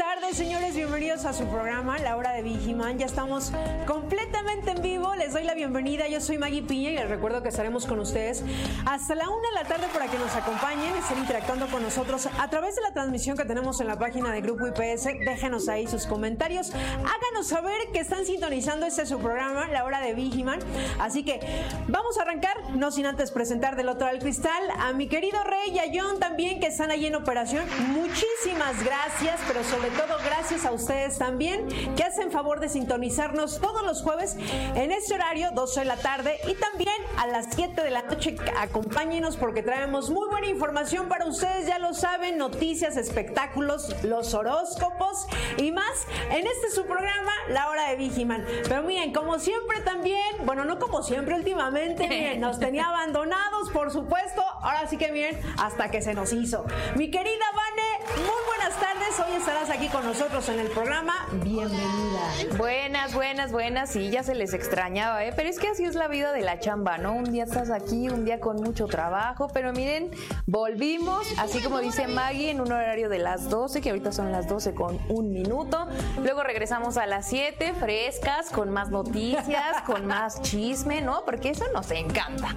Tardes, señores. Bienvenidos a su programa, La Hora de Vigiman. Ya estamos completamente en vivo. Les doy la bienvenida. Yo soy Maggie Piña y les recuerdo que estaremos con ustedes hasta la una de la tarde para que nos acompañen, estén interactuando con nosotros a través de la transmisión que tenemos en la página de Grupo IPS. Déjenos ahí sus comentarios. Háganos saber que están sintonizando este su programa, La Hora de Vigiman. Así que vamos a arrancar, no sin antes presentar del otro del cristal a mi querido Rey y a John también que están ahí en operación. Muchísimas gracias pero sobre todo gracias a ustedes también que hacen favor de sintonizarnos todos los jueves en este horario, 12 de la tarde y también a las 7 de la noche. Acompáñenos porque traemos muy buena información para ustedes, ya lo saben, noticias, espectáculos, los horóscopos y más en este su programa, La Hora de Vigiman. Pero miren, como siempre también, bueno, no como siempre últimamente, miren, nos tenía abandonados, por supuesto, ahora sí que miren, hasta que se nos hizo. Mi querida Vane, muy buenas tardes, hoy estarás aquí con nosotros en el programa. Bienvenida. Buenas, buenas, buenas. Sí, ya se les extrañaba, ¿eh? Pero es que así es la vida de la chamba, ¿no? Un día estás aquí, un día con mucho trabajo, pero miren, volvimos, así como dice Maggie, en un horario de las 12, que ahorita son las 12 con un minuto. Luego regresamos a las 7, frescas, con más noticias, con más chisme, ¿no? Porque eso nos encanta.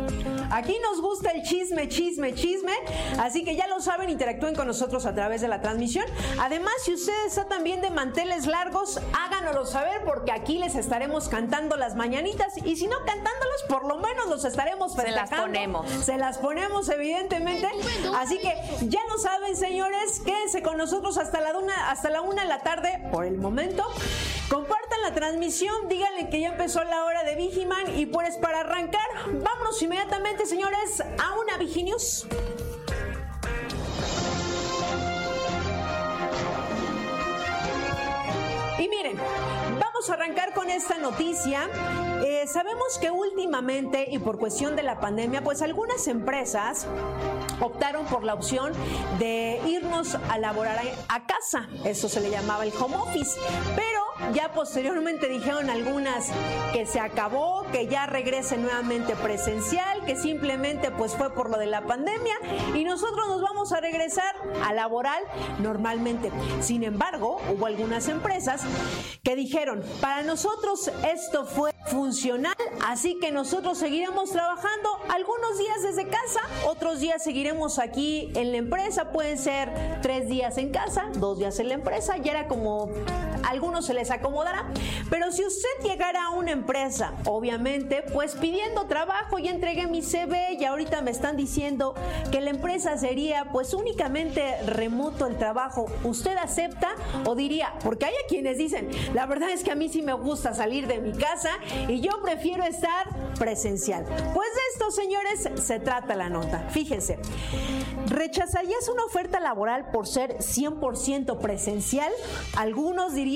Aquí nos gusta el chisme, chisme, chisme. Así que ya lo saben, interactúen con nosotros a través de la transmisión. Además, si ustedes están también de manteles largos, háganoslo saber porque aquí les estaremos cantando las mañanitas y si no cantándolos, por lo menos los estaremos festejando. Se las ponemos. Se las ponemos, evidentemente. Así que ya lo saben, señores, quédense con nosotros hasta la una, hasta la una de la tarde por el momento. Compartan la transmisión, díganle que ya empezó la hora de Vigiman y pues para arrancar, vámonos inmediatamente, señores, a una Viginius. Y miren, vamos a arrancar con esta noticia. Eh, sabemos que últimamente y por cuestión de la pandemia, pues algunas empresas optaron por la opción de irnos a laborar a, casa. Eso se le llamaba el home office. Pero ya posteriormente dijeron algunas que se acabó, que ya regrese nuevamente presencial, que simplemente pues fue por lo de la pandemia y nosotros nos vamos a regresar a laboral normalmente. Sin embargo, hubo algunas empresas que dijeron, para nosotros esto fue funcional, así que nosotros seguiremos trabajando algunos días desde casa, otros días seguiremos aquí en la empresa, pueden ser tres días en casa, dos días en la empresa, ya era como algunos se les acomodará. Pero si usted llegara a una empresa, obviamente, pues pidiendo trabajo, y entregué mi CV y ahorita me están diciendo que la empresa sería pues únicamente remoto el trabajo, ¿usted acepta o diría? Porque hay quienes dicen, la verdad es que a mí sí me gusta salir de mi casa y yo prefiero estar presencial. Pues de esto, señores, se trata la nota. Fíjense, ¿rechazarías una oferta laboral por ser 100% presencial? Algunos dirían,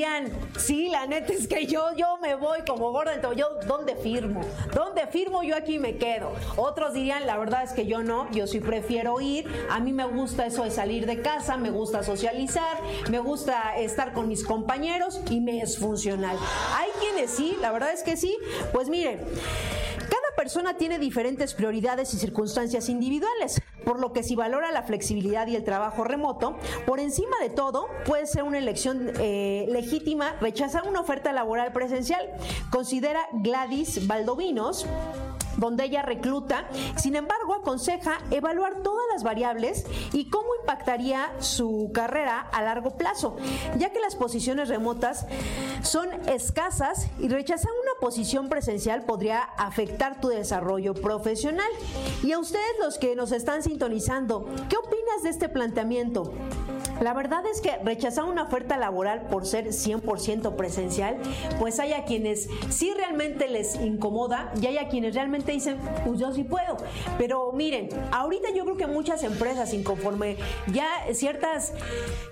sí, la neta es que yo, yo me voy como gorda, entonces yo, ¿dónde firmo? ¿Dónde firmo? Yo aquí me quedo. Otros dirían, la verdad es que yo no, yo sí prefiero ir, a mí me gusta eso de salir de casa, me gusta socializar, me gusta estar con mis compañeros y me es funcional. Hay quienes sí, la verdad es que sí, pues miren, persona tiene diferentes prioridades y circunstancias individuales, por lo que si valora la flexibilidad y el trabajo remoto, por encima de todo puede ser una elección eh, legítima rechazar una oferta laboral presencial, considera Gladys Valdovinos donde ella recluta. Sin embargo, aconseja evaluar todas las variables y cómo impactaría su carrera a largo plazo, ya que las posiciones remotas son escasas y rechazar una posición presencial podría afectar tu desarrollo profesional. Y a ustedes los que nos están sintonizando, ¿qué opinas de este planteamiento? La verdad es que rechazar una oferta laboral por ser 100% presencial, pues hay a quienes sí realmente les incomoda y hay a quienes realmente dicen, pues yo sí puedo. Pero miren, ahorita yo creo que muchas empresas, inconforme ya ciertas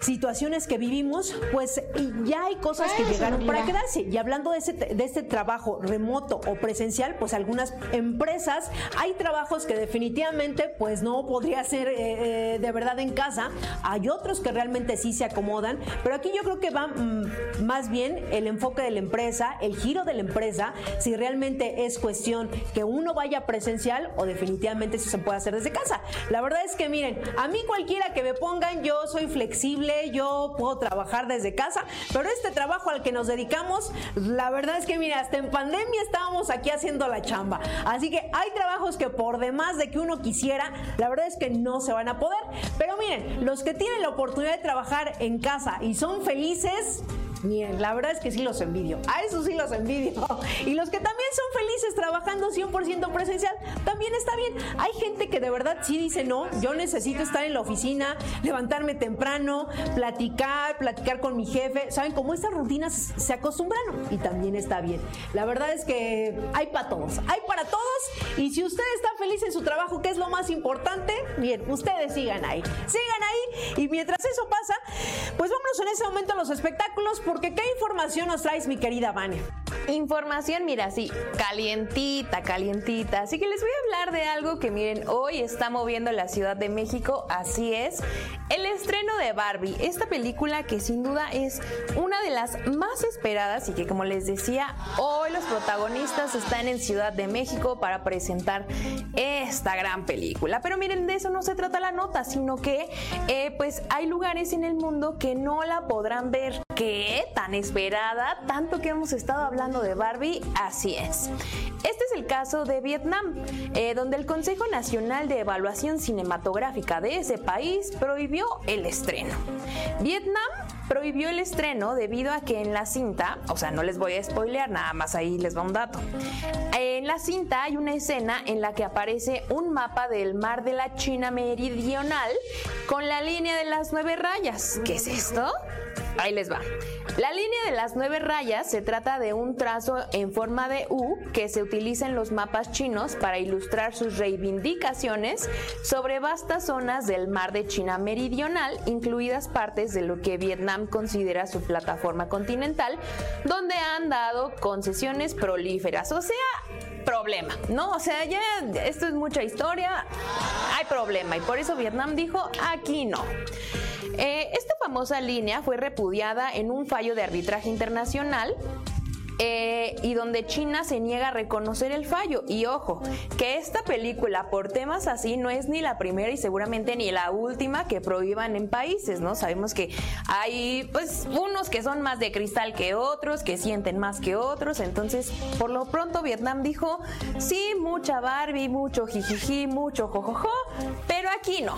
situaciones que vivimos, pues ya hay cosas que llegaron para quedarse. Y hablando de, ese, de este trabajo remoto o presencial, pues algunas empresas, hay trabajos que definitivamente pues no podría ser eh, eh, de verdad en casa. Hay otros que realmente sí se acomodan, pero aquí yo creo que va mm, más bien el enfoque de la empresa, el giro de la empresa, si realmente es cuestión que uno vaya presencial o definitivamente si se puede hacer desde casa. La verdad es que miren, a mí cualquiera que me pongan, yo soy flexible, yo puedo trabajar desde casa, pero este trabajo al que nos dedicamos, la verdad es que mira, hasta en pandemia estábamos aquí haciendo la chamba. Así que hay trabajos que por demás de que uno quisiera, la verdad es que no se van a poder. Pero miren, los que tienen la oportunidad de trabajar en casa y son felices, Miren, la verdad es que sí los envidio. A eso sí los envidio. Y los que también son felices trabajando 100% presencial, también está bien. Hay gente que de verdad sí dice, no, yo necesito estar en la oficina, levantarme temprano, platicar, platicar con mi jefe. Saben, como estas rutinas se acostumbran y también está bien. La verdad es que hay para todos, hay para todos. Y si usted está feliz en su trabajo, que es lo más importante, bien, ustedes sigan ahí. Sigan ahí. Y mientras eso pasa, pues vámonos en ese momento a los espectáculos porque ¿qué información nos traes, mi querida Vania? Información, mira, sí, calientita, calientita. Así que les voy a hablar de algo que, miren, hoy está moviendo la Ciudad de México, así es, el estreno de Barbie, esta película que sin duda es una de las más esperadas y que, como les decía, hoy los protagonistas están en Ciudad de México para presentar esta gran película. Pero miren, de eso no se trata la nota, sino que, eh, pues, hay lugares en el mundo que no la podrán ver. ¿Qué? Tan esperada, tanto que hemos estado hablando de Barbie, así es. Este es el caso de Vietnam, eh, donde el Consejo Nacional de Evaluación Cinematográfica de ese país prohibió el estreno. Vietnam prohibió el estreno debido a que en la cinta, o sea, no les voy a spoilear, nada más ahí les va un dato. En la cinta hay una escena en la que aparece un mapa del mar de la China meridional con la línea de las nueve rayas. ¿Qué es esto? Ahí les va. La línea de las nueve rayas se trata de un trazo en forma de U que se utiliza en los mapas chinos para ilustrar sus reivindicaciones sobre vastas zonas del mar de China meridional, incluidas partes de lo que Vietnam considera su plataforma continental, donde han dado concesiones prolíferas. O sea, problema, ¿no? O sea, ya esto es mucha historia, hay problema y por eso Vietnam dijo, aquí no. Eh, esta famosa línea fue repudiada en un fallo de arbitraje internacional eh, y donde China se niega a reconocer el fallo. Y ojo, que esta película por temas así no es ni la primera y seguramente ni la última que prohíban en países, ¿no? Sabemos que hay pues unos que son más de cristal que otros, que sienten más que otros, entonces por lo pronto Vietnam dijo, sí, mucha Barbie, mucho jijiji, mucho jojojo, pero aquí no.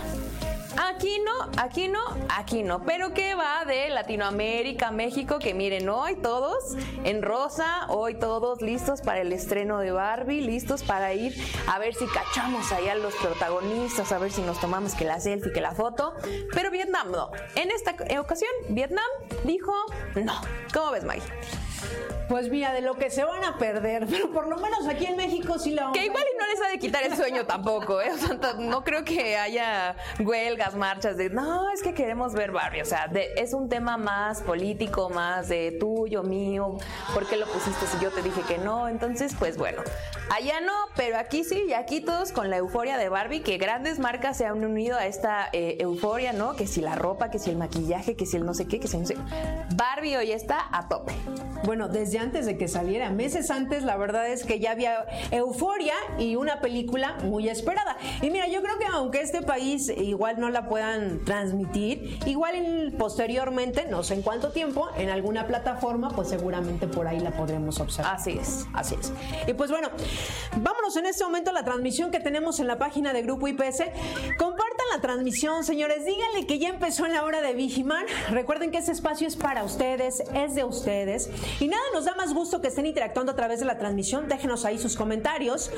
Aquí no, aquí no, aquí no. Pero ¿qué va de Latinoamérica, México? Que miren, hoy todos en hoy todos listos para el estreno de Barbie, listos para ir a ver si cachamos allá los protagonistas, a ver si nos tomamos que la selfie, que la foto. Pero Vietnam no. En esta ocasión, Vietnam dijo no. ¿Cómo ves, Mike? Pues mira, de lo que se van a perder, pero por lo menos aquí en México sí la vamos Que igual y no les ha de quitar el sueño tampoco, ¿eh? O sea, no creo que haya huelgas, marchas de, no, es que queremos ver Barbie, o sea, es un tema más político, más de tuyo, mío, ¿por qué lo pusiste si yo te dije que no? Entonces, pues bueno, allá no, pero aquí sí, y aquí todos con la euforia de Barbie, que grandes marcas se han unido a esta eh, euforia, ¿no? Que si la ropa, que si el maquillaje, que si el no sé qué, que si no sé. Barbie hoy está a tope. Bueno, desde antes de que saliera, meses antes, la verdad es que ya había euforia y una película muy esperada. Y mira, yo creo que aunque este país igual no la puedan transmitir, igual posteriormente, no sé en cuánto tiempo, en alguna plataforma, pues seguramente por ahí la podremos observar. Así es. Así es. Y pues bueno, vámonos en este momento a la transmisión que tenemos en la página de Grupo IPS. Compartan la transmisión, señores. Díganle que ya empezó en la hora de Vigiman. Recuerden que ese espacio es para ustedes, es de ustedes. Y nada, nos da más gusto que estén interactuando a través de la transmisión. Déjenos ahí sus comentarios.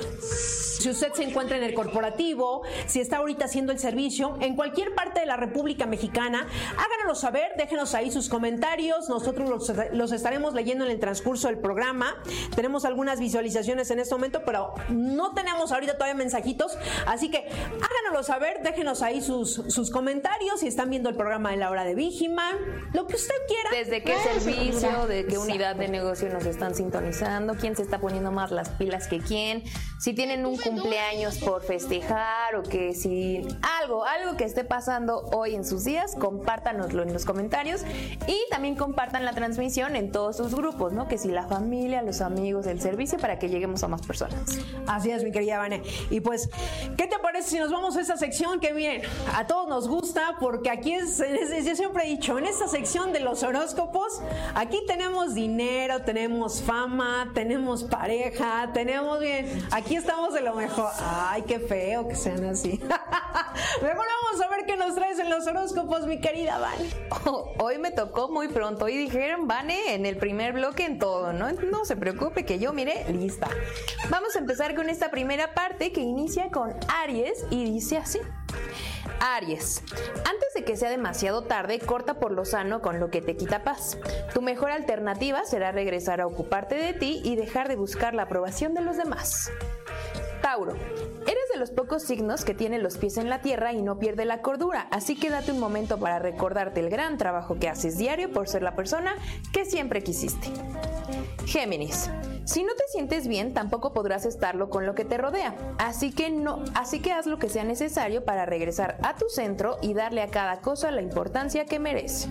Si usted se encuentra en el corporativo, si está ahorita haciendo el servicio, en cualquier parte de la República Mexicana, háganos háganoslo saber, déjenos ahí sus comentarios, nosotros los, los estaremos leyendo en el transcurso del programa. Tenemos algunas visualizaciones en este momento, pero no tenemos ahorita todavía mensajitos, así que háganoslo saber, déjenos ahí sus, sus comentarios. Si están viendo el programa de la hora de Vigiman, lo que usted quiera. Desde qué servicio, de qué unidad de negocio nos están sintonizando, quién se está poniendo más las pilas que quién, si tienen un cumpleaños por festejar o que si algo, algo que esté pasando hoy en sus días, compártanoslo en los comentarios y también compartan la transmisión en todos sus grupos, ¿no? Que si la familia, los amigos, el servicio, para que lleguemos a más personas. Así es, mi querida Vane. Y pues, ¿qué te parece si nos vamos a esa sección que miren, a todos nos gusta porque aquí es, es- yo siempre he dicho, en esta sección de los horóscopos, aquí tenemos dinero, tenemos fama, tenemos pareja, tenemos bien, aquí estamos de lo mejor. Ay, qué feo que sean así. Mejor vamos a ver qué nos traes en los horóscopos, mi querida Vane. Hoy me tocó muy pronto y dijeron, Vane, en el primer bloque en todo, ¿no? No se preocupe que yo, mire, lista. Vamos a empezar con esta primera parte que inicia con Aries y dice así. Aries, antes de que sea demasiado tarde, corta por lo sano con lo que te quita paz. Tu mejor alternativa será regresar a ocuparte de ti y dejar de buscar la aprobación de los demás. Tauro, eres los pocos signos que tiene los pies en la tierra y no pierde la cordura, así que date un momento para recordarte el gran trabajo que haces diario por ser la persona que siempre quisiste. Géminis, si no te sientes bien, tampoco podrás estarlo con lo que te rodea, así que no, así que haz lo que sea necesario para regresar a tu centro y darle a cada cosa la importancia que merece.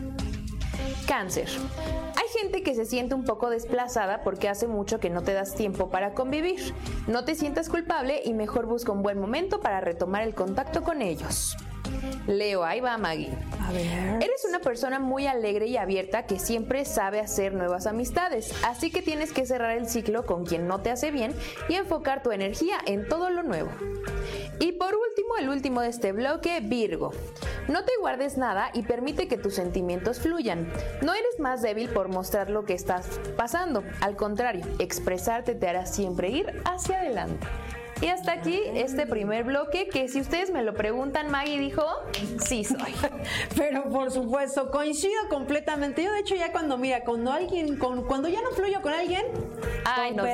Cáncer. Gente que se siente un poco desplazada porque hace mucho que no te das tiempo para convivir. No te sientas culpable y mejor busca un buen momento para retomar el contacto con ellos. Leo, ahí va Maggie. A ver. Eres una persona muy alegre y abierta que siempre sabe hacer nuevas amistades, así que tienes que cerrar el ciclo con quien no te hace bien y enfocar tu energía en todo lo nuevo. Y por último, el último de este bloque, Virgo. No te guardes nada y permite que tus sentimientos fluyan. No eres más débil por mostrar lo que estás pasando, al contrario, expresarte te hará siempre ir hacia adelante. Y hasta aquí este primer bloque que si ustedes me lo preguntan, Maggie dijo, sí soy. Pero por supuesto, coincido completamente. Yo de hecho ya cuando, mira, cuando alguien, con, cuando ya no fluyo con alguien, Ay, con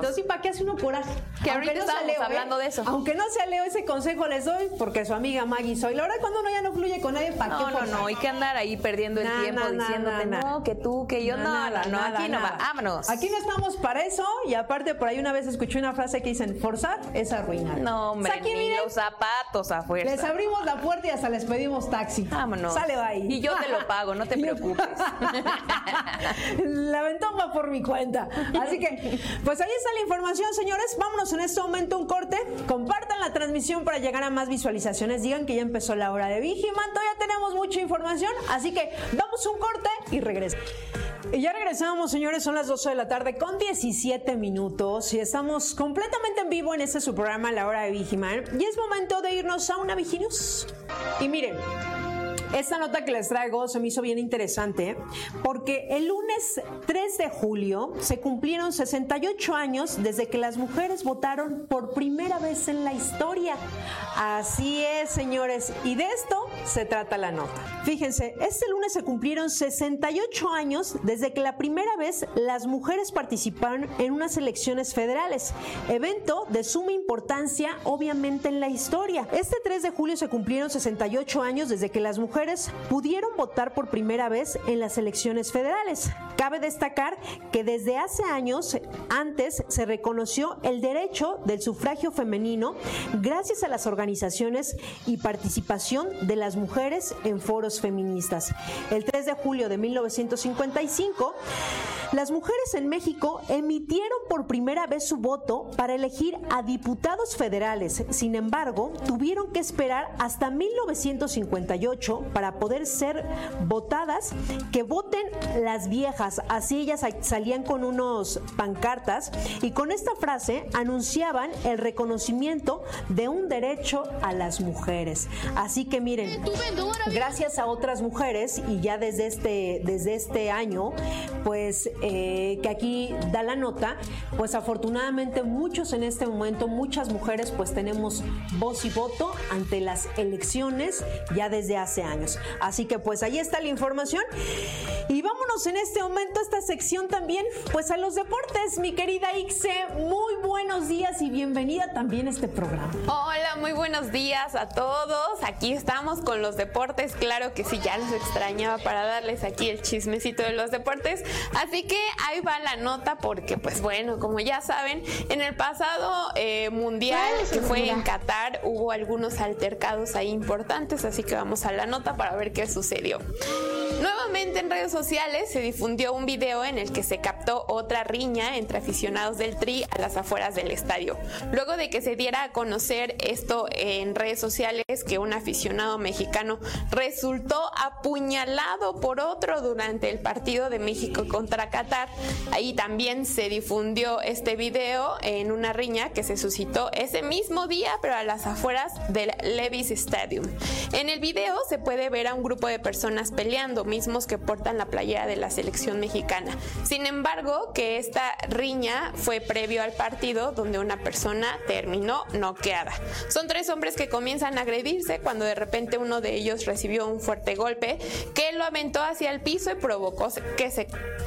nos sí, ¿para qué hace uno coraje? Que Aunque ahorita sea Leo, ¿eh? hablando de eso. Aunque no sea Leo, ese consejo les doy porque su amiga Maggie soy. La verdad, cuando uno ya no fluye con nadie, ¿para qué No, no, no, hay que andar ahí perdiendo el tiempo diciéndote, na, na. no, que tú, que yo, no, nada, no, no, nada, aquí no vámonos. Aquí no estamos para eso y aparte por ahí una vez escuché una frase que dicen, forzar es arruinar. No, hombre, O sea, aquí, ni miren, los zapatos a fuerza. les abrimos la puerta y hasta les pedimos taxi. Vámonos. Sale ahí. Y yo te lo pago, no te preocupes. La aventón va por mi cuenta. Así que, pues ahí está la información, señores. Vámonos en este momento a un corte. Compartan la transmisión para llegar a más visualizaciones. Digan que ya empezó la hora de Vigiman. Todavía tenemos mucha información. Así que vamos un corte y regresamos. Y ya regresamos, señores, son las 12 de la tarde con 17 minutos y estamos completamente en vivo en este su programa La Hora de Vigiman y es momento de irnos a una Viginews. Y miren, esta nota que les traigo se me hizo bien interesante porque el lunes 3 de julio se cumplieron 68 años desde que las mujeres votaron por primera vez en la historia. Así es, señores, y de esto se trata la nota. Fíjense, este lunes se cumplieron 68 años desde que la primera vez las mujeres participaron en unas elecciones federales, evento de suma importancia obviamente en la historia. Este 3 de julio se cumplieron 68 años desde que las mujeres pudieron votar por primera vez en las elecciones federales. Cabe destacar que desde hace años antes se reconoció el derecho del sufragio femenino gracias a las organizaciones y participación de las mujeres en foros feministas. El 3 de julio de 1955, las mujeres en México emitieron por primera vez su voto para elegir a diputados federales. Sin embargo, tuvieron que esperar hasta 1958 para poder ser votadas, que voten las viejas. Así ellas salían con unos pancartas y con esta frase anunciaban el reconocimiento de un derecho a las mujeres. Así que miren, gracias a otras mujeres y ya desde este, desde este año, pues eh, que aquí da la nota, pues afortunadamente muchos en este momento, muchas mujeres pues tenemos voz y voto ante las elecciones ya desde hace años. Así que pues ahí está la información y vámonos en este momento a esta sección también pues a los deportes, mi querida Ixe, muy buenos días y bienvenida también a este programa. Hola, muy buenos días a todos. Aquí estamos con los deportes, claro que sí, ya los extrañaba para darles aquí el chismecito de los deportes. Así que ahí va la nota porque, pues bueno, como ya saben, en el pasado eh, mundial que fue en Qatar hubo algunos altercados ahí importantes, así que vamos a la nota para ver qué sucedió. Nuevamente en redes sociales se difundió un video en el que se captó otra riña entre aficionados del Tri a las afueras del estadio. Luego de que se diera a conocer esto en redes sociales que un aficionado mexicano resultó apuñalado por otro durante el partido de México contra Qatar, ahí también se difundió este video en una riña que se suscitó ese mismo día pero a las afueras del Levis Stadium. En el video se puede ver a un grupo de personas peleando mismos que portan la playera de la selección mexicana. Sin embargo, que esta riña fue previo al partido donde una persona terminó noqueada. Son tres hombres que comienzan a agredirse cuando de repente uno de ellos recibió un fuerte golpe que lo aventó hacia el piso y provocó que se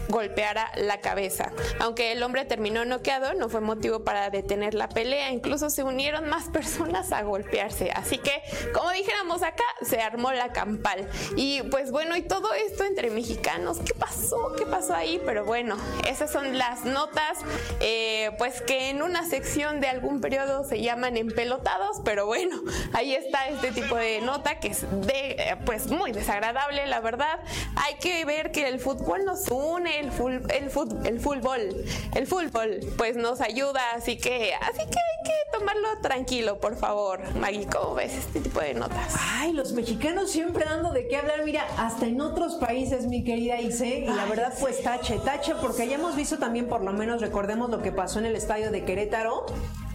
golpeara la cabeza. Aunque el hombre terminó noqueado, no fue motivo para detener la pelea, incluso se unieron más personas a golpearse. Así que, como dijéramos acá, se armó la campal. Y pues bueno, y todo esto entre mexicanos. ¿Qué pasó? ¿Qué pasó ahí? Pero bueno, esas son las notas, eh, pues que en una sección de algún periodo se llaman empelotados, pero bueno, ahí está este tipo de nota que es de, eh, pues muy desagradable, la verdad. Hay que ver que el fútbol nos une, el, el, el fútbol, el fútbol, pues nos ayuda, así que, así que hay que tomarlo tranquilo, por favor. Maggie, ¿cómo ves este tipo de notas? Ay, los mexicanos siempre dando de qué hablar, mira, hasta en otros países, mi querida Ise, y la verdad pues tache, tache, porque ya hemos visto también, por lo menos recordemos lo que pasó en el estadio de Querétaro,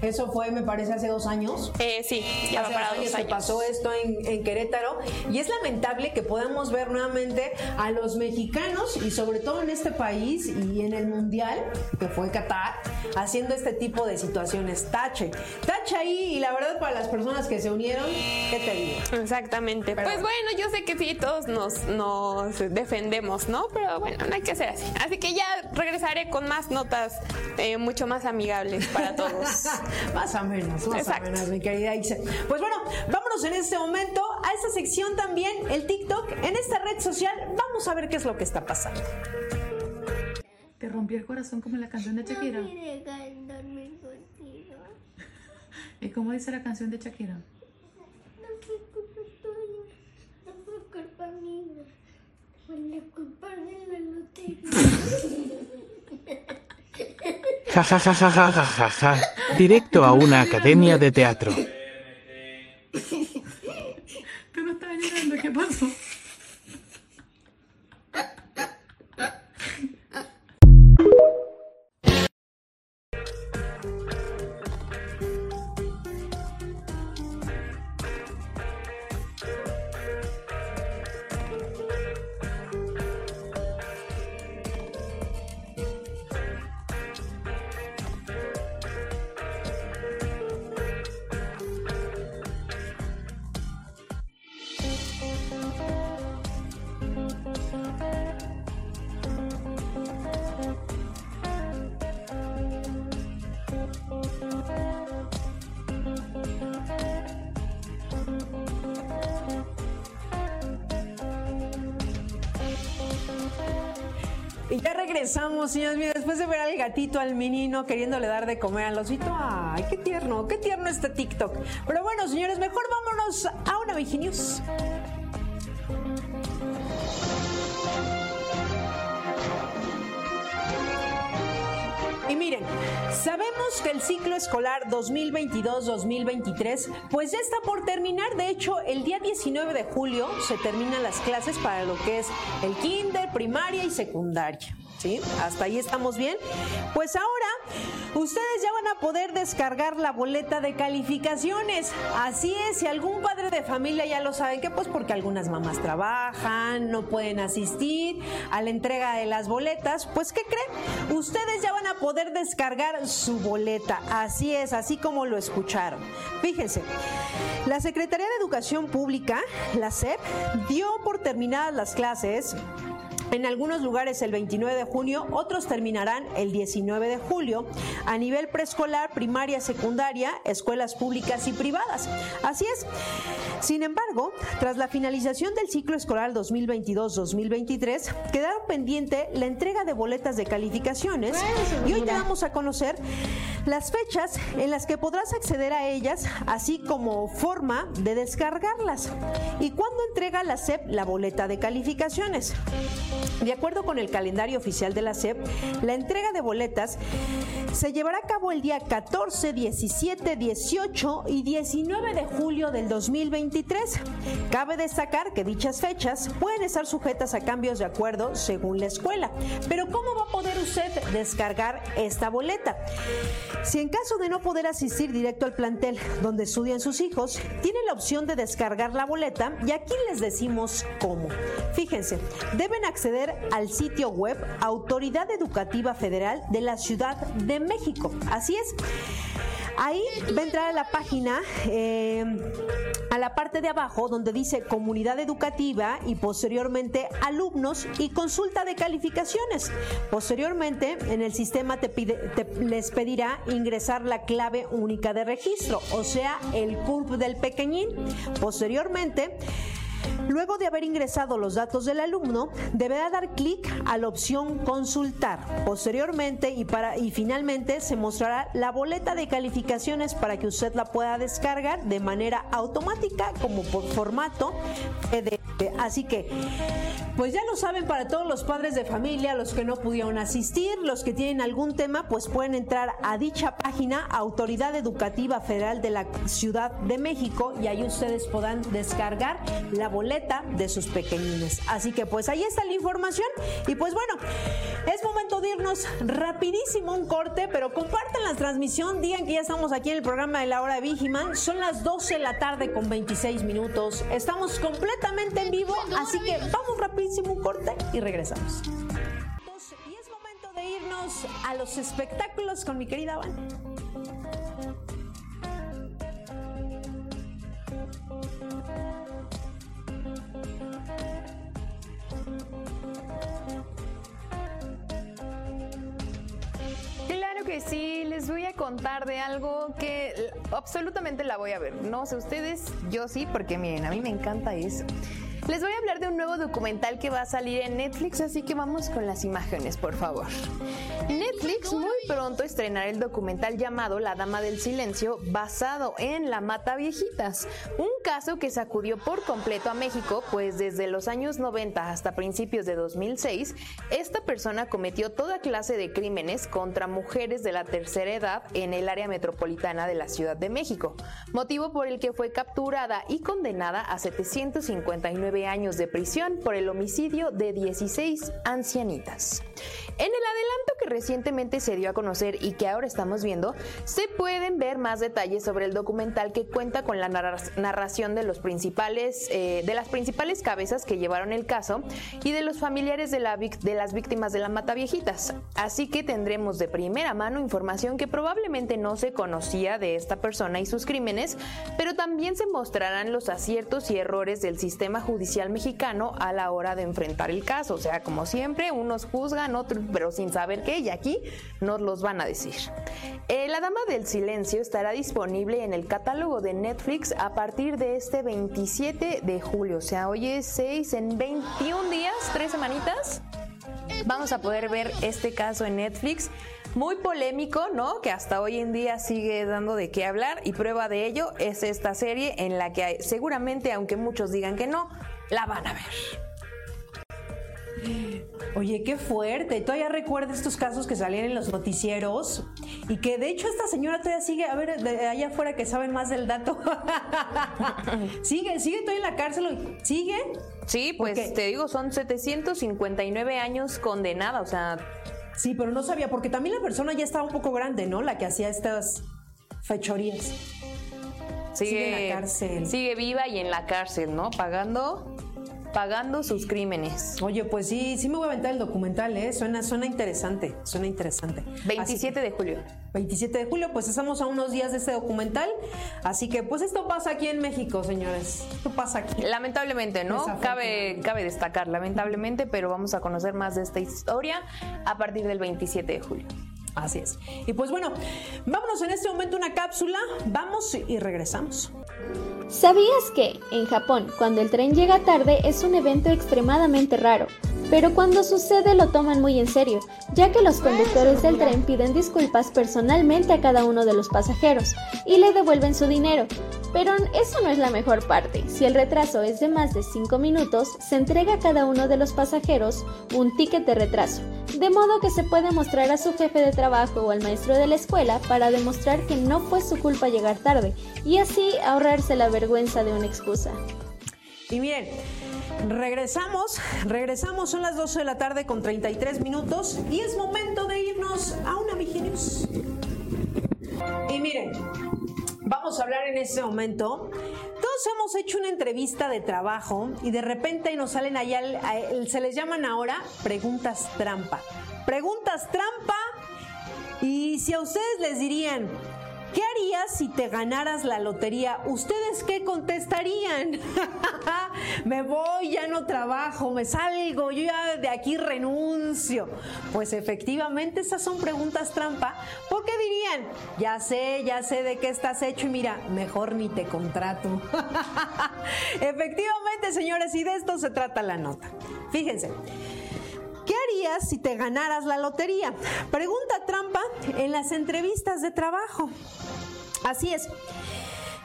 eso fue, me parece, hace dos años. Eh, sí, ya va para dos años. pasó esto en, Querétaro. Y es lamentable que podamos ver nuevamente a los mexicanos, y sobre todo en este país y en el Mundial, que fue Qatar, haciendo este tipo de situaciones. Tache. Tache ahí, y la verdad, para las personas que se unieron, ¿qué te digo? Exactamente. pues bueno, yo sé que sí, todos nos, nos defendemos, ¿no? Pero bueno, no hay que hacer así. Así que ya regresaré con más notas eh, mucho más amigables para todos. más o menos, más o menos, mi querida Ixe. Pues bueno, vámonos en este momento a esta sección también, el TikTok, en esta red social. Vamos a ver qué es lo que está pasando. ¿Te rompió el corazón como la canción de Shakira? ¿Y cómo dice la canción de Shakira? No fue culpa tuya, no fue culpa mía, fue la culpa de la lotería. Ja, ja, ja, ja, ja, ja, ja, Directo a una academia de teatro. Llorando, ¿qué pasó? Regresamos, señores míos, después de ver al gatito, al menino, queriéndole dar de comer al osito. Ay, qué tierno, qué tierno este TikTok. Pero bueno, señores, mejor vámonos a una Viginews. Y miren, sabemos que el ciclo escolar 2022-2023 pues ya está por terminar. De hecho, el día 19 de julio se terminan las clases para lo que es el kinder, primaria y secundaria. ¿Sí? Hasta ahí estamos bien. Pues ahora ustedes ya van a poder descargar la boleta de calificaciones. Así es, si algún padre de familia ya lo saben que pues porque algunas mamás trabajan, no pueden asistir a la entrega de las boletas, pues ¿qué creen? Ustedes ya van a poder descargar su boleta. Así es, así como lo escucharon. Fíjense, la Secretaría de Educación Pública, la SEP, dio por terminadas las clases en algunos lugares el 29 de junio, otros terminarán el 19 de julio. A nivel preescolar, primaria, secundaria, escuelas públicas y privadas. Así es. Sin embargo, tras la finalización del ciclo escolar 2022-2023, quedaron pendiente la entrega de boletas de calificaciones y hoy te vamos a conocer las fechas en las que podrás acceder a ellas, así como forma de descargarlas. ¿Y cuándo entrega la SEP la boleta de calificaciones? De acuerdo con el calendario oficial de la SEP, la entrega de boletas se llevará a cabo el día 14, 17, 18 y 19 de julio del 2023. Cabe destacar que dichas fechas pueden estar sujetas a cambios de acuerdo según la escuela. Pero ¿cómo va a poder usted descargar esta boleta? Si en caso de no poder asistir directo al plantel donde estudian sus hijos, tiene la opción de descargar la boleta y aquí les decimos cómo. Fíjense, deben acceder al sitio web Autoridad Educativa Federal de la Ciudad de México. Así es. Ahí va a la página, eh, a la parte de abajo donde dice comunidad educativa y posteriormente alumnos y consulta de calificaciones. Posteriormente en el sistema te te- les pedirá ingresar la clave única de registro, o sea, el CURP del pequeñín. Posteriormente Luego de haber ingresado los datos del alumno, deberá dar clic a la opción consultar. Posteriormente y, para, y finalmente se mostrará la boleta de calificaciones para que usted la pueda descargar de manera automática como por formato PDF. Así que, pues ya lo saben para todos los padres de familia, los que no pudieron asistir, los que tienen algún tema, pues pueden entrar a dicha página Autoridad Educativa Federal de la Ciudad de México y ahí ustedes podrán descargar la boleta de sus pequeñines. Así que pues ahí está la información y pues bueno, es momento de irnos rapidísimo un corte, pero compartan la transmisión, digan que ya estamos aquí en el programa de la hora de Vigiman, son las 12 de la tarde con 26 minutos, estamos completamente en vivo, así que vamos rapidísimo un corte y regresamos. Y es momento de irnos a los espectáculos con mi querida Van. Sí, les voy a contar de algo que absolutamente la voy a ver. No sé ustedes, yo sí, porque miren, a mí me encanta eso. Les voy a hablar de un nuevo documental que va a salir en Netflix, así que vamos con las imágenes, por favor. Netflix muy pronto estrenará el documental llamado La Dama del Silencio, basado en La Mata Viejitas, un caso que sacudió por completo a México, pues desde los años 90 hasta principios de 2006, esta persona cometió toda clase de crímenes contra mujeres de la tercera edad en el área metropolitana de la Ciudad de México, motivo por el que fue capturada y condenada a 759 años de prisión por el homicidio de 16 ancianitas. En el adelanto que recientemente se dio a conocer y que ahora estamos viendo, se pueden ver más detalles sobre el documental que cuenta con la narra- de los principales, eh, de las principales cabezas que llevaron el caso y de los familiares de, la de las víctimas de la mata viejitas. Así que tendremos de primera mano información que probablemente no se conocía de esta persona y sus crímenes, pero también se mostrarán los aciertos y errores del sistema judicial mexicano a la hora de enfrentar el caso. O sea, como siempre, unos juzgan, otros, pero sin saber qué, y aquí nos los van a decir. Eh, la Dama del Silencio estará disponible en el catálogo de Netflix a partir de este 27 de julio. O sea, hoy es 6, en 21 días, 3 semanitas vamos a poder ver este caso en Netflix. Muy polémico, ¿no? Que hasta hoy en día sigue dando de qué hablar y prueba de ello es esta serie en la que seguramente, aunque muchos digan que no, la van a ver. Oye, qué fuerte. Todavía recuerdo estos casos que salían en los noticieros y que de hecho esta señora todavía sigue, a ver, de allá afuera que saben más del dato. sigue, sigue todavía en la cárcel. Sigue, Sí, pues te digo, son 759 años condenada, o sea, Sí, pero no sabía, porque también la persona ya estaba un poco grande, ¿no? La que hacía estas fechorías. sigue, Sigue en la cárcel. Sigue viva y en la cárcel, ¿no? Pagando, pagando sus crímenes. Oye, pues sí, sí me voy a aventar el documental, ¿eh? Suena, suena interesante, suena interesante. Así 27 de julio. 27 de julio, pues estamos a unos días de este documental. Así que, pues esto pasa aquí en México, señores. Esto pasa aquí. Lamentablemente, ¿no? Cabe, cabe destacar, lamentablemente, pero vamos a conocer más de esta historia a partir del 27 de julio. Así es. Y pues bueno, vámonos en este momento a una cápsula. Vamos y regresamos. ¿Sabías que, en Japón, cuando el tren llega tarde es un evento extremadamente raro? Pero cuando sucede lo toman muy en serio, ya que los conductores del tren piden disculpas personalmente a cada uno de los pasajeros y le devuelven su dinero. Pero eso no es la mejor parte. Si el retraso es de más de 5 minutos, se entrega a cada uno de los pasajeros un ticket de retraso, de modo que se puede mostrar a su jefe de trabajo o al maestro de la escuela para demostrar que no fue su culpa llegar tarde y así ahorrarse la vergüenza de una excusa. Y miren, regresamos, regresamos, son las 12 de la tarde con 33 minutos y es momento de irnos a una Viginews. Y miren, vamos a hablar en este momento. Todos hemos hecho una entrevista de trabajo y de repente nos salen allá, se les llaman ahora preguntas trampa. Preguntas trampa y si a ustedes les dirían, ¿qué harías si te ganaras la lotería? ¿Ustedes qué contestarían? me voy, ya no trabajo, me salgo, yo ya de aquí renuncio. Pues efectivamente esas son preguntas trampa. ¿Por qué dirían? Ya sé, ya sé de qué estás hecho y mira, mejor ni te contrato. efectivamente, señores, y de esto se trata la nota. Fíjense. ¿Qué harías si te ganaras la lotería? Pregunta trampa en las entrevistas de trabajo. Así es.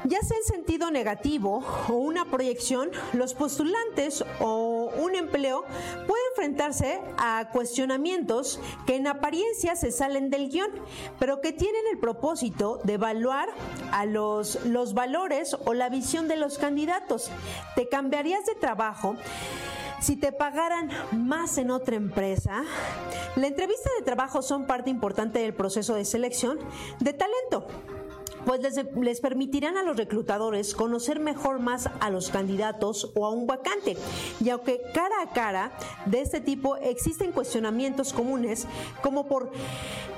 Ya sea en sentido negativo o una proyección, los postulantes o un empleo pueden enfrentarse a cuestionamientos que en apariencia se salen del guion, pero que tienen el propósito de evaluar a los, los valores o la visión de los candidatos. ¿Te cambiarías de trabajo? Si te pagaran más en otra empresa, la entrevista de trabajo son parte importante del proceso de selección de talento pues les, les, permitirán a los reclutadores conocer mejor más a los candidatos o a un vacante. Y aunque cara a cara de este tipo existen cuestionamientos comunes como por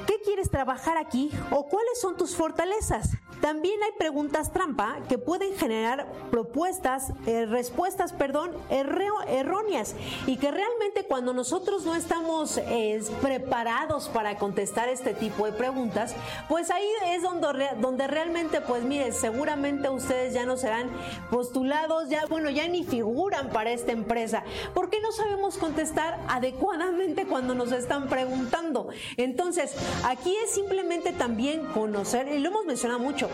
¿qué quieres trabajar aquí? o cuáles son tus fortalezas? También hay preguntas trampa que pueden generar propuestas, eh, respuestas, perdón, erróneas y que realmente cuando nosotros no estamos eh, preparados para contestar este tipo de preguntas, pues ahí es donde, donde realmente, pues mire, seguramente ustedes ya no serán postulados, ya, bueno, ya ni figuran para esta empresa, porque no sabemos contestar adecuadamente cuando nos están preguntando. Entonces, aquí es simplemente también conocer, y lo hemos mencionado mucho,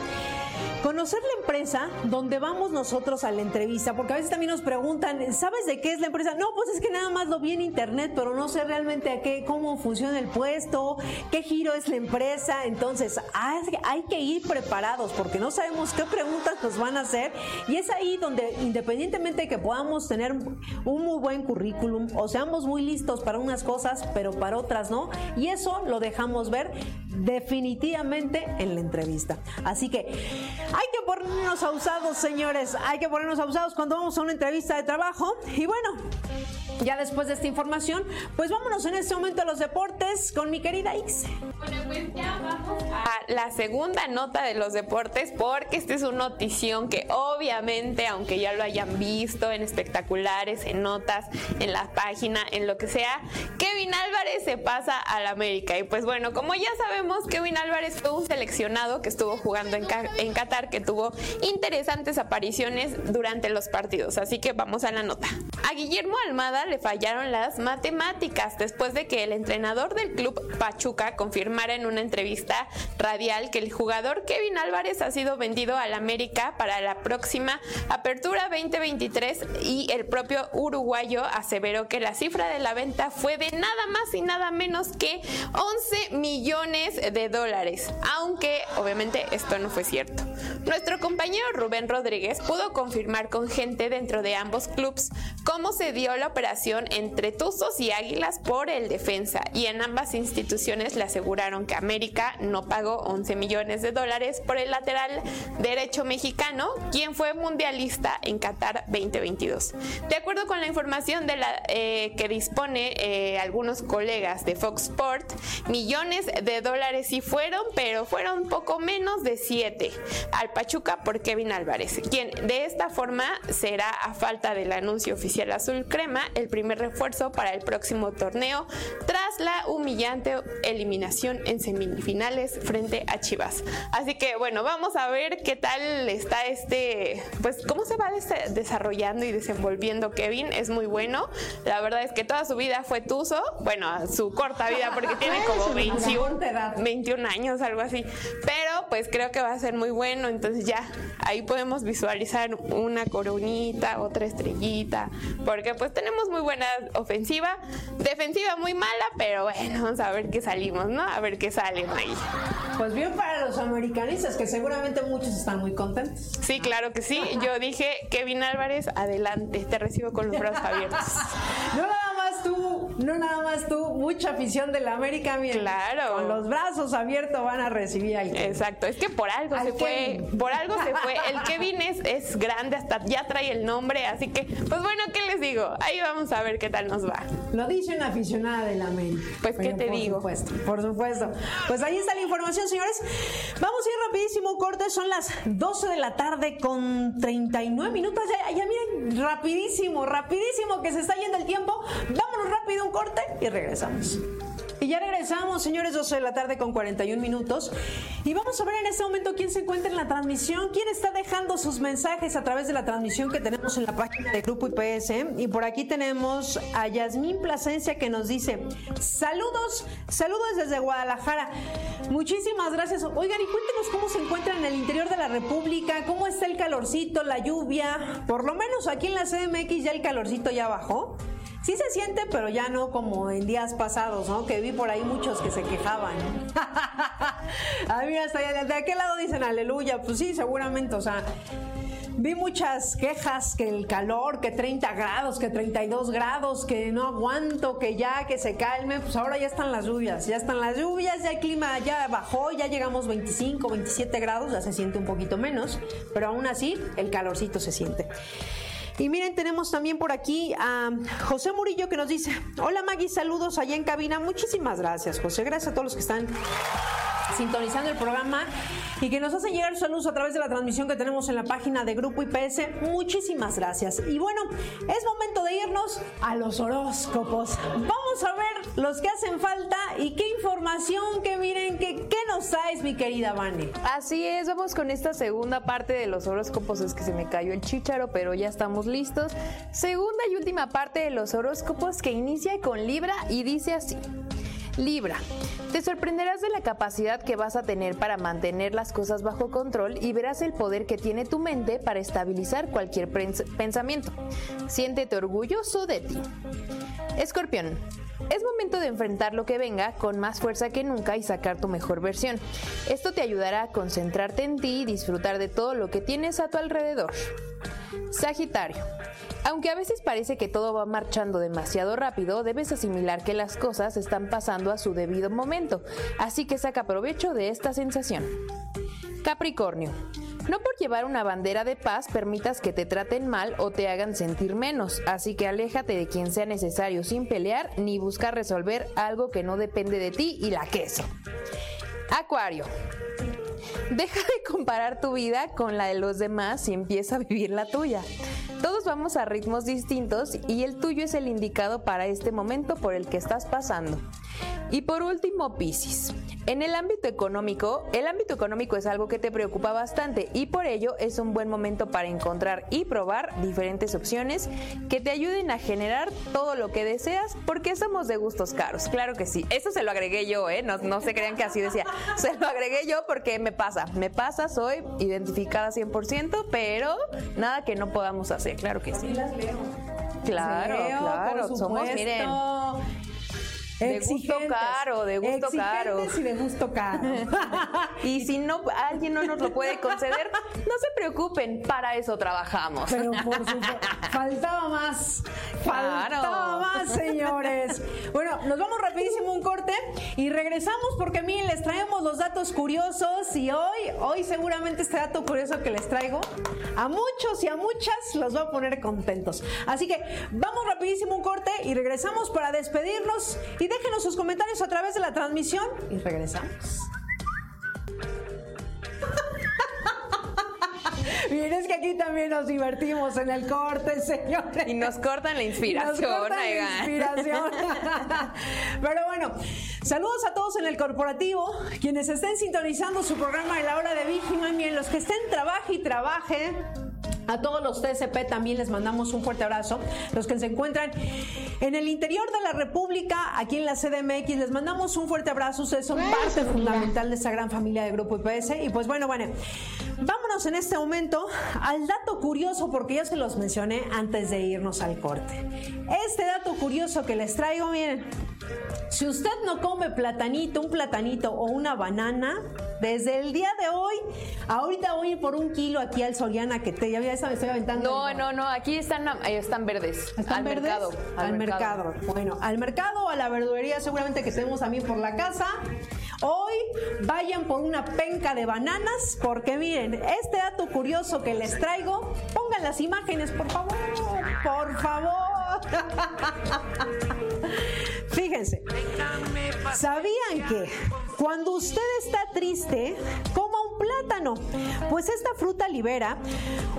Conocer la empresa donde vamos nosotros a la entrevista, porque a veces también nos preguntan, ¿sabes de qué es la empresa? No, pues es que nada más lo vi en internet, pero no sé realmente a qué, cómo funciona el puesto, qué giro es la empresa. Entonces, hay, que ir preparados porque no sabemos qué preguntas nos van a hacer. Y es ahí donde, independientemente de que podamos tener un muy buen currículum o seamos muy listos para unas cosas, pero para otras no, y eso lo dejamos ver definitivamente en la entrevista. Así que hay que ponernos abusados, señores. Hay que ponernos abusados cuando vamos a una entrevista de trabajo. Y bueno, ya después de esta información, pues vámonos en este momento a los deportes con mi querida Ix. Bueno, pues ya vamos a la segunda nota de los deportes porque esta es una notición que obviamente, aunque ya lo hayan visto en espectaculares, en notas, en la página, en lo que sea, Kevin Álvarez se pasa al América. Y pues bueno, como ya sabemos, Kevin Álvarez fue un seleccionado que estuvo jugando en, en Qatar, que tuvo interesantes apariciones durante los partidos. Así que vamos a la nota. A Guillermo Almada le fallaron las matemáticas después de que el entrenador del club Pachuca confirmara en una entrevista radial que el jugador Kevin Álvarez ha sido vendido al América para la próxima apertura 2023 y el propio uruguayo aseveró que la cifra de la venta fue de nada más y nada menos que 11 millones de dólares, aunque obviamente esto no fue cierto. Nuestro compañero Rubén Rodríguez pudo confirmar con gente dentro de ambos clubes cómo se dio la operación entre Tuzos y Águilas por el defensa y en ambas instituciones le aseguraron que América no pagó 11 millones de dólares por el lateral derecho mexicano, quien fue mundialista en Qatar 2022. De acuerdo con la información eh, que dispone eh, algunos colegas de Fox Sport, millones de dólares sí fueron, pero fueron poco menos de 7 al Pachuca por Kevin Álvarez, quien de esta forma será a falta del anuncio oficial azul crema el primer refuerzo para el próximo torneo tras la humillante eliminación en semifinales frente a Chivas. Así que bueno, vamos a ver qué tal está este, pues cómo se va des- desarrollando y desenvolviendo Kevin. Es muy bueno. La verdad es que toda su vida fue Tuzo, bueno, su corta vida porque tiene como Su 21, corta edad. 21 años, algo así. Pero pues creo que va a ser muy bueno. Entonces ya ahí podemos visualizar una coronita, otra estrellita, porque pues tenemos muy buena ofensiva, defensiva muy mala, pero bueno, vamos a ver qué salimos, ¿no? A ver qué sale ahí. Pues bien para los americanistas, que seguramente muchos están muy contentos. Sí, claro que sí. Yo dije, Kevin Álvarez, adelante, te recibo con los brazos abiertos. No tú, no nada más tú, mucha afición de la América, miren. Claro. Con los brazos abiertos van a recibir al Exacto, es que por algo Al se fue, por algo se fue. El Kevin es, es grande, hasta ya trae el nombre, así que, pues bueno, ¿qué les digo? Ahí vamos a ver qué tal nos va. Lo dice una aficionada de la América. Pues, ¿qué te por digo? Supuesto, por supuesto. Pues ahí está la información, señores. Vamos a ir rapidísimo, corte. Son las 12 de la tarde con 39 minutos. Ya, ya miren, rapidísimo, rapidísimo que se está yendo el tiempo. Vámonos rápido un corte y regresamos. Y ya regresamos, señores, 12 de la tarde con 41 minutos. Y vamos a ver en este momento quién se encuentra en la transmisión, quién está dejando sus mensajes a través de la transmisión que tenemos en la página de Grupo IPS. Y por aquí tenemos a Yasmín Plasencia que nos dice, saludos, saludos desde Guadalajara. Muchísimas gracias. Oigan, y cuéntenos cómo se encuentran en el interior de la República, cómo está el calorcito, la lluvia. Por lo menos aquí en la CDMX ya el calorcito ya bajó. Sí se siente, pero ya no como en días pasados, ¿no? Que vi por ahí muchos que se quejaban. ah, mira, hasta allá, de aquel lado dicen aleluya. Pues sí, seguramente, o sea, vi muchas quejas que el calor, que 30 grados, que 32 grados, que no aguanto, que ya, que se calme. Pues ahora ya están las lluvias, ya están las lluvias, ya el clima ya bajó, ya llegamos 25, 27 grados, ya se siente un poquito menos, pero aún así el calorcito se siente. Y miren, tenemos también por aquí a José Murillo que nos dice, hola Maggie, saludos allá en cabina. Muchísimas gracias, José. Gracias a todos los que están sintonizando el programa y que nos hacen llegar saludos a través de la transmisión que tenemos en la página de Grupo IPS. Muchísimas gracias. Y bueno, es momento de irnos a los horóscopos. Vamos a ver los que hacen falta y qué información, que miren, que, qué nos traes, mi querida Vane. Así es, vamos con esta segunda parte de los horóscopos. Es que se me cayó el chícharo, pero ya estamos listos. Segunda y última parte de los horóscopos que inicia con Libra y dice así. Libra, te sorprenderás de la capacidad que vas a tener para mantener las cosas bajo control y verás el poder que tiene tu mente para estabilizar cualquier pens- pensamiento. Siéntete orgulloso de ti. Escorpión. Es momento de enfrentar lo que venga con más fuerza que nunca y sacar tu mejor versión. Esto te ayudará a concentrarte en ti y disfrutar de todo lo que tienes a tu alrededor. Sagitario. Aunque a veces parece que todo va marchando demasiado rápido, debes asimilar que las cosas están pasando a su debido momento, así que saca provecho de esta sensación. Capricornio. No por llevar una bandera de paz permitas que te traten mal o te hagan sentir menos, así que aléjate de quien sea necesario sin pelear ni buscar resolver algo que no depende de ti y la queso. Acuario. Deja de comparar tu vida con la de los demás y empieza a vivir la tuya. Todos vamos a ritmos distintos y el tuyo es el indicado para este momento por el que estás pasando. Y por último, Piscis. En el ámbito económico, el ámbito económico es algo que te preocupa bastante y por ello es un buen momento para encontrar y probar diferentes opciones que te ayuden a generar todo lo que deseas porque somos de gustos caros. Claro que sí. Eso se lo agregué yo, ¿eh? No, no se crean que así decía. Se lo agregué yo porque me pasa. Me pasa, soy identificada 100%, pero nada que no podamos hacer. Claro que sí. Claro, claro. Somos, miren. De gusto caro, de gusto caro. Y de gusto caro. Y si no alguien no nos lo puede conceder, no se preocupen, para eso trabajamos. Pero por supuesto, faltaba más. Claro. Faltaba más, señores. Bueno, nos vamos rapidísimo un corte y regresamos porque miren, les traemos los datos curiosos y hoy, hoy seguramente este dato curioso que les traigo a muchos y a muchas los va a poner contentos. Así que vamos rapidísimo un corte y regresamos para despedirnos y déjenos sus comentarios a través de la transmisión y regresamos. Miren, es que aquí también nos divertimos en el corte, señores. Y nos cortan la inspiración, Nos cortan la inspiración. Pero bueno, saludos a todos en el corporativo, quienes estén sintonizando su programa de la hora de Vicky Mami, en los que estén trabaje y trabaje. A todos los TSP también les mandamos un fuerte abrazo. Los que se encuentran en el interior de la República, aquí en la CDMX, les mandamos un fuerte abrazo. Ustedes son parte fundamental de esta gran familia de Grupo IPS. Y pues bueno, bueno, vámonos en este momento al dato curioso, porque ya se los mencioné antes de irnos al corte. Este dato curioso que les traigo, miren. Si usted no come platanito, un platanito o una banana, desde el día de hoy, ahorita voy por un kilo aquí al Soriana que te ya ya me estoy aventando. No, no, no, aquí están, están verdes. ¿Están al verdes? mercado. Al, mercado. Bueno, al mercado o a la verdulería seguramente que tenemos también por la casa. Hoy vayan por una penca de bananas porque miren, este dato curioso que les traigo, pongan las imágenes, por favor, por favor. Fíjense, ¿sabían que cuando usted está triste, coma un plátano? Pues esta fruta libera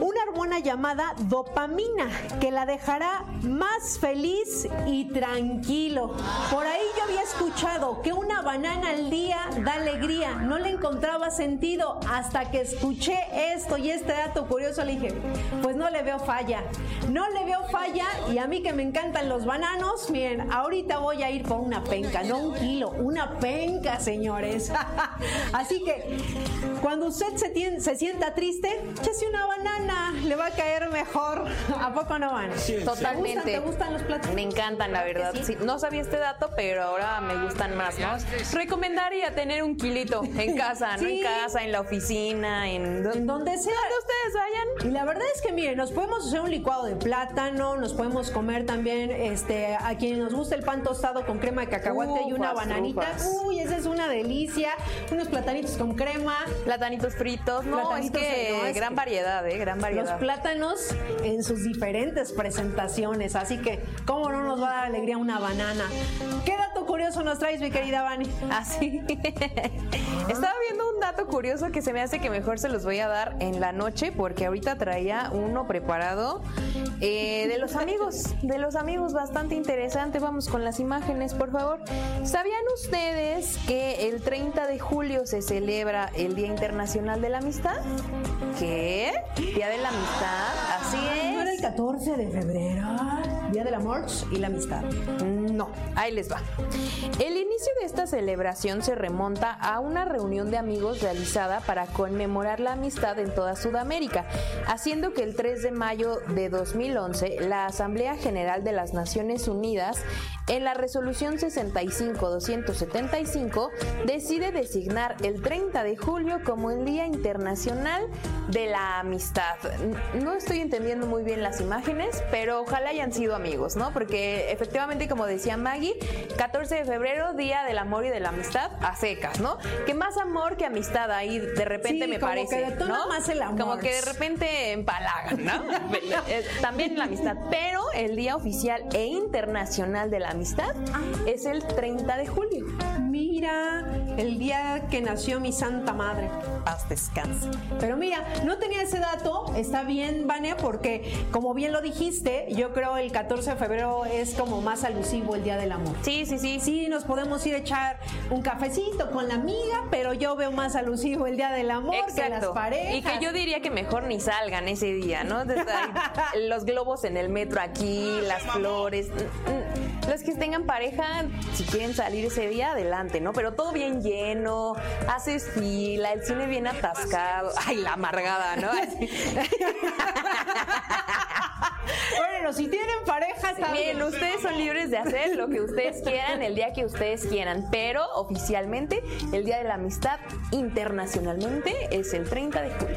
una hormona llamada dopamina que la dejará más feliz y tranquilo. Por ahí yo había escuchado que una banana al día da alegría. No le encontraba sentido hasta que escuché esto y este dato curioso le dije, pues no le veo falla. No le veo falla y a mí que me encantan los bananos, miren, ahorita voy a ir por una penca, no un kilo, una penca, señores. Así que cuando usted se, tien- se sienta triste, échese una banana, le va a caer mejor. ¿A poco no van? Totalmente. ¿Te gustan, te gustan los plátanos? Me encantan, la verdad. Sí, no sabía este dato, pero ahora me gustan más, ¿no? Recomendaría tener un kilito en casa, ¿no? Sí. En casa, en la oficina, en... En donde sea. Donde ustedes vayan. Y la verdad es que, miren, nos podemos hacer un licuado de plátano, nos podemos comer también, este, a quien nos gusta el pan tostado con crema de cacahuate y una bananita. ufas. Uy, esa es una delicia. Unos platanitos con crema. Platanitos fritos. No, Platanitos, es que no, es gran que- variedad, ¿eh? Gran Los variedad. plátanos en sus diferentes presentaciones. Así que, ¿cómo no nos va a dar alegría una banana? ¿Qué dato curioso nos traes, mi querida Vani? Así. Estaba viendo un dato curioso que se me hace que mejor se los voy a dar en la noche porque ahorita traía uno preparado eh, de los amigos, de los amigos bastante interesante. Vamos con las imágenes, por favor. ¿Sabían ustedes que el 30 de julio se celebra el Día Internacional de la Amistad? ¿Qué? Día de la Amistad, así es. ¿No era el 14 de febrero? Día del amor y la amistad. No, ahí les va. El inicio de esta celebración se remonta a una reunión de amigos realizada para conmemorar la amistad en toda Sudamérica, haciendo que el 3 de mayo de 2011 la Asamblea General de las Naciones Unidas, en la resolución 65-275, decide designar el 30 de julio como el Día Internacional de la Amistad. No estoy entendiendo muy bien las imágenes, pero ojalá hayan sido amigos, ¿no? Porque efectivamente, como decía Maggie, 14 de febrero, Día del Amor y de la Amistad, a secas, ¿no? Que más amor que amistad ahí de repente Sí, me como parece. que detona ¿no? más el amor. Como que de repente empalagan, ¿no? También la amistad. Pero el Día Oficial e Internacional de la Amistad Ah. es el 30 de julio. Mira, el día que nació mi santa madre. Paz descanse. Pero mira, no tenía ese dato. Está bien, Vane, porque como bien lo dijiste, yo creo el 14 de febrero es como más alusivo el Día del Amor. Sí, sí, sí. Sí, nos podemos ir a echar un cafecito con la amiga, pero yo veo más alusivo el Día del Amor que las parejas. Y que yo diría que mejor ni salgan ese día, ¿no? Los globos en el metro aquí, las flores. Mm, mm. Los que tengan pareja, si quieren salir ese día, adelante, ¿no? Pero todo bien lleno, haces fila, el cine bien atascado. Ay, la amargada, ¿no? Bueno, si tienen pareja, está bien. Miren, ustedes son libres de hacer lo que ustedes quieran el día que ustedes quieran, pero oficialmente el Día de la Amistad internacionalmente es el 30 de julio.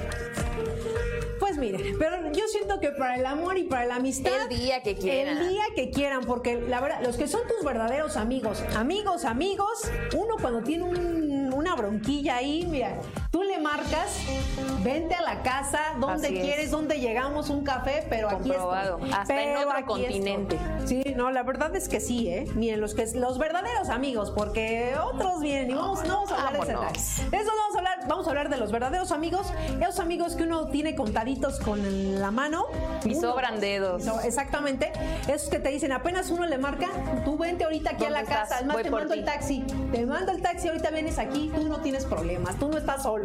Pues miren, pero yo siento que para el amor y para la amistad. El día que quieran. El día que quieran, porque la verdad, los que son tus verdaderos amigos, amigos, amigos, uno cuando tiene un- una bronquilla ahí, mira, tú le marcas, vente a la casa, donde Así es. quieres, donde llegamos, un café, pero aquí Comprobado. estoy. Hasta en Pero otro aquí continente. estoy. Sí, no, la verdad es que sí, ¿eh? Miren, los que los verdaderos amigos, porque otros vienen y vamos, no vamos a hablar de Vámonos. De eso no vamos a hablar, vamos a hablar de los verdaderos amigos, esos amigos que uno tiene contaditos con la mano. Y Uno- sobran dedos. So- exactamente. Esos que te dicen, apenas uno le marca, tú vente ahorita aquí a la casa. Además, Voy te mando ti. el taxi. Te mando el taxi, ahorita vienes aquí, tú no tienes problemas, tú no estás solo.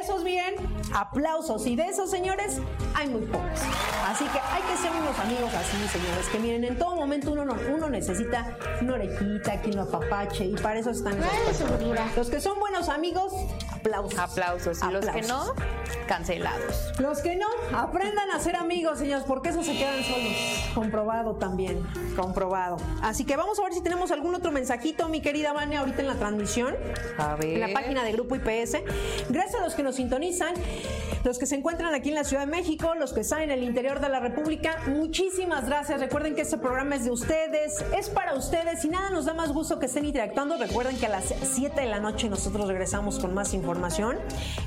Esos bien, aplausos. Y de esos, señores, hay muy pocos. Así que hay que ser unos amigos así, señores, que miren, en todo momento uno, no- uno necesita una orejita, quien lo apapache, y para eso están personas. Los que son buenos amigos, aplausos. Aplausos. Y los que no, cancelados. Los que no, aprendan a ser amigos, señores, porque esos se quedan solos. Comprobado también, comprobado. Así que vamos a ver si tenemos algún otro mensajito, mi querida Vania, ahorita en la transmisión. A ver. En la página de Grupo IPS. Gracias a los que nos sintonizan, los que se encuentran aquí en la Ciudad de México, los que están en el interior de la República. Muchísimas gracias. Recuerden que este programa es de ustedes, es para ustedes y nada nos da más gusto que estén interactuando. Recuerden que a las 7 de la noche nosotros regresamos con más información.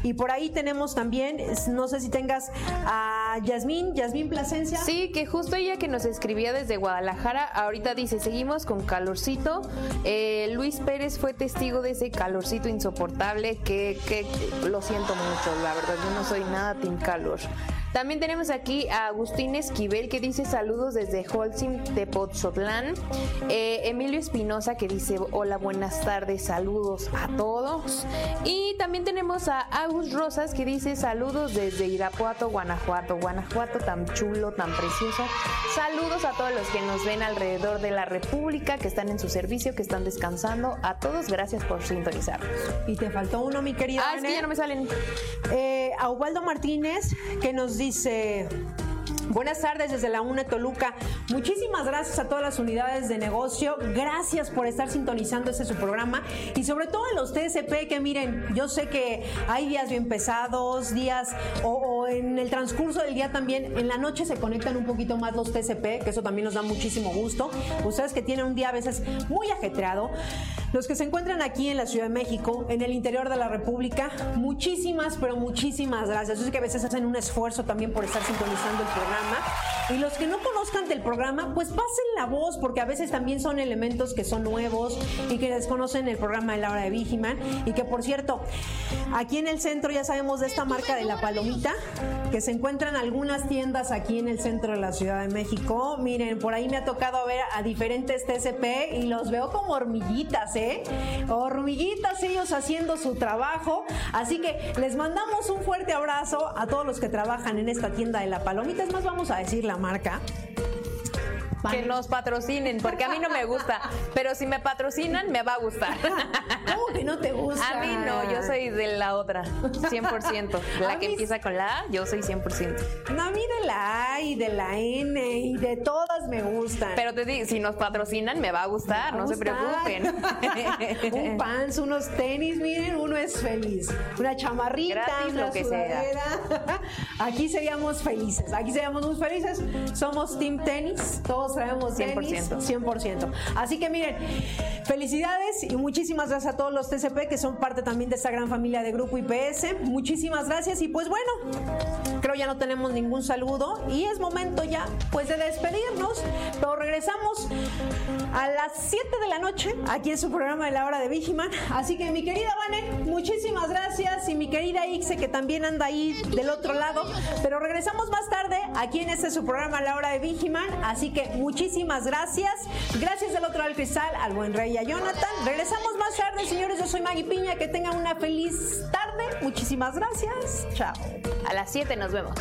Y por ahí tenemos también, no sé si tengas a Yasmín, Yasmín Plasencia. Sí, que justo ella que nos escribía desde Guadalajara, ahorita dice, seguimos con calorcito. Eh, Luis Pérez fue testigo de ese calorcito insoportable que, que lo siento mucho, la verdad, yo no soy nada team calor. También tenemos aquí a Agustín Esquivel que dice saludos desde Holcim de Potzotlán. Eh, Emilio Espinosa que dice hola, buenas tardes, saludos a todos. Y también tenemos a Agus Rosas que dice saludos desde Irapuato, Guanajuato. Guanajuato tan chulo, tan precioso. Saludos a todos los que nos ven alrededor de la República, que están en su servicio, que están descansando. A todos, gracias por sintonizarnos. Y te faltó uno, mi querida. Ah, es que Vane. ya no me salen. Eh, a Ubaldo Martínez, que nos dice dice, Buenas tardes desde la UNE Toluca. Muchísimas gracias a todas las unidades de negocio. Gracias por estar sintonizando este su programa. Y sobre todo a los TSP que miren, yo sé que hay días bien pesados, días o, o en el transcurso del día también, en la noche se conectan un poquito más los TSP, que eso también nos da muchísimo gusto. Ustedes que tienen un día a veces muy ajetreado. Los que se encuentran aquí en la Ciudad de México, en el interior de la República, muchísimas, pero muchísimas gracias. Yo sé que a veces hacen un esfuerzo también por estar sintonizando el programa. Y los que no conozcan del programa, pues pasen la voz, porque a veces también son elementos que son nuevos y que desconocen el programa de la hora de Vigiman. Y que, por cierto, aquí en el centro ya sabemos de esta marca de la palomita, que se encuentran algunas tiendas aquí en el centro de la Ciudad de México. Miren, por ahí me ha tocado ver a diferentes TCP y los veo como hormiguitas, ¿eh? Hormiguitas ellos haciendo su trabajo. Así que les mandamos un fuerte abrazo a todos los que trabajan en esta tienda de la palomita. Es más, vamos a decir la marca. Que nos patrocinen, porque a mí no me gusta. Pero si me patrocinan, me va a gustar. ¿Cómo que no te gusta? A mí no, yo soy de la otra, 100%. La A que mí- empieza con la A, yo soy 100%. No, a mí de la A y de la N y de todas me gustan. Pero te digo, si nos patrocinan, me va a gustar, no se preocupen. un pants, unos tenis, miren, uno es feliz. Una chamarrita, Gratis, una lo que sea. Aquí seríamos felices, aquí seríamos muy felices. Somos Team Tenis, todos traemos tenis. 100%. 100%. Así que miren, felicidades y muchísimas gracias a todos los TCP que son parte también de esta gran familia de Grupo IPS. Muchísimas gracias y pues bueno, creo ya no tenemos ningún saludo y es momento ya pues de despedirnos, pero regresamos a las 7 de la noche aquí en su programa de la hora de Vigiman. Así que mi querida Vane, muchísimas gracias y mi querida Ixe que también anda ahí del otro lado, pero regresamos más tarde aquí en este su programa La hora de Vigiman, así que muchísimas gracias. Gracias del otro lado del cristal al buen rey y a Jonathan. Regresamos más tarde, señores. Yo soy Maggie Piña, que tengan una feliz tarde. Muchísimas gracias. Chao. A las 7 nos vemos.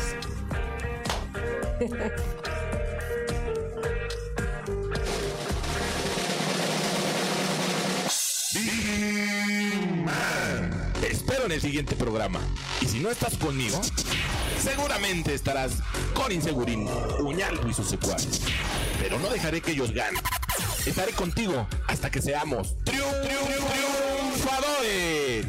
en el siguiente programa. Y si no estás conmigo, seguramente estarás con Insegurín, Uñaldo y sus secuaces. Pero no dejaré que ellos ganen. Estaré contigo hasta que seamos triun triunfadores.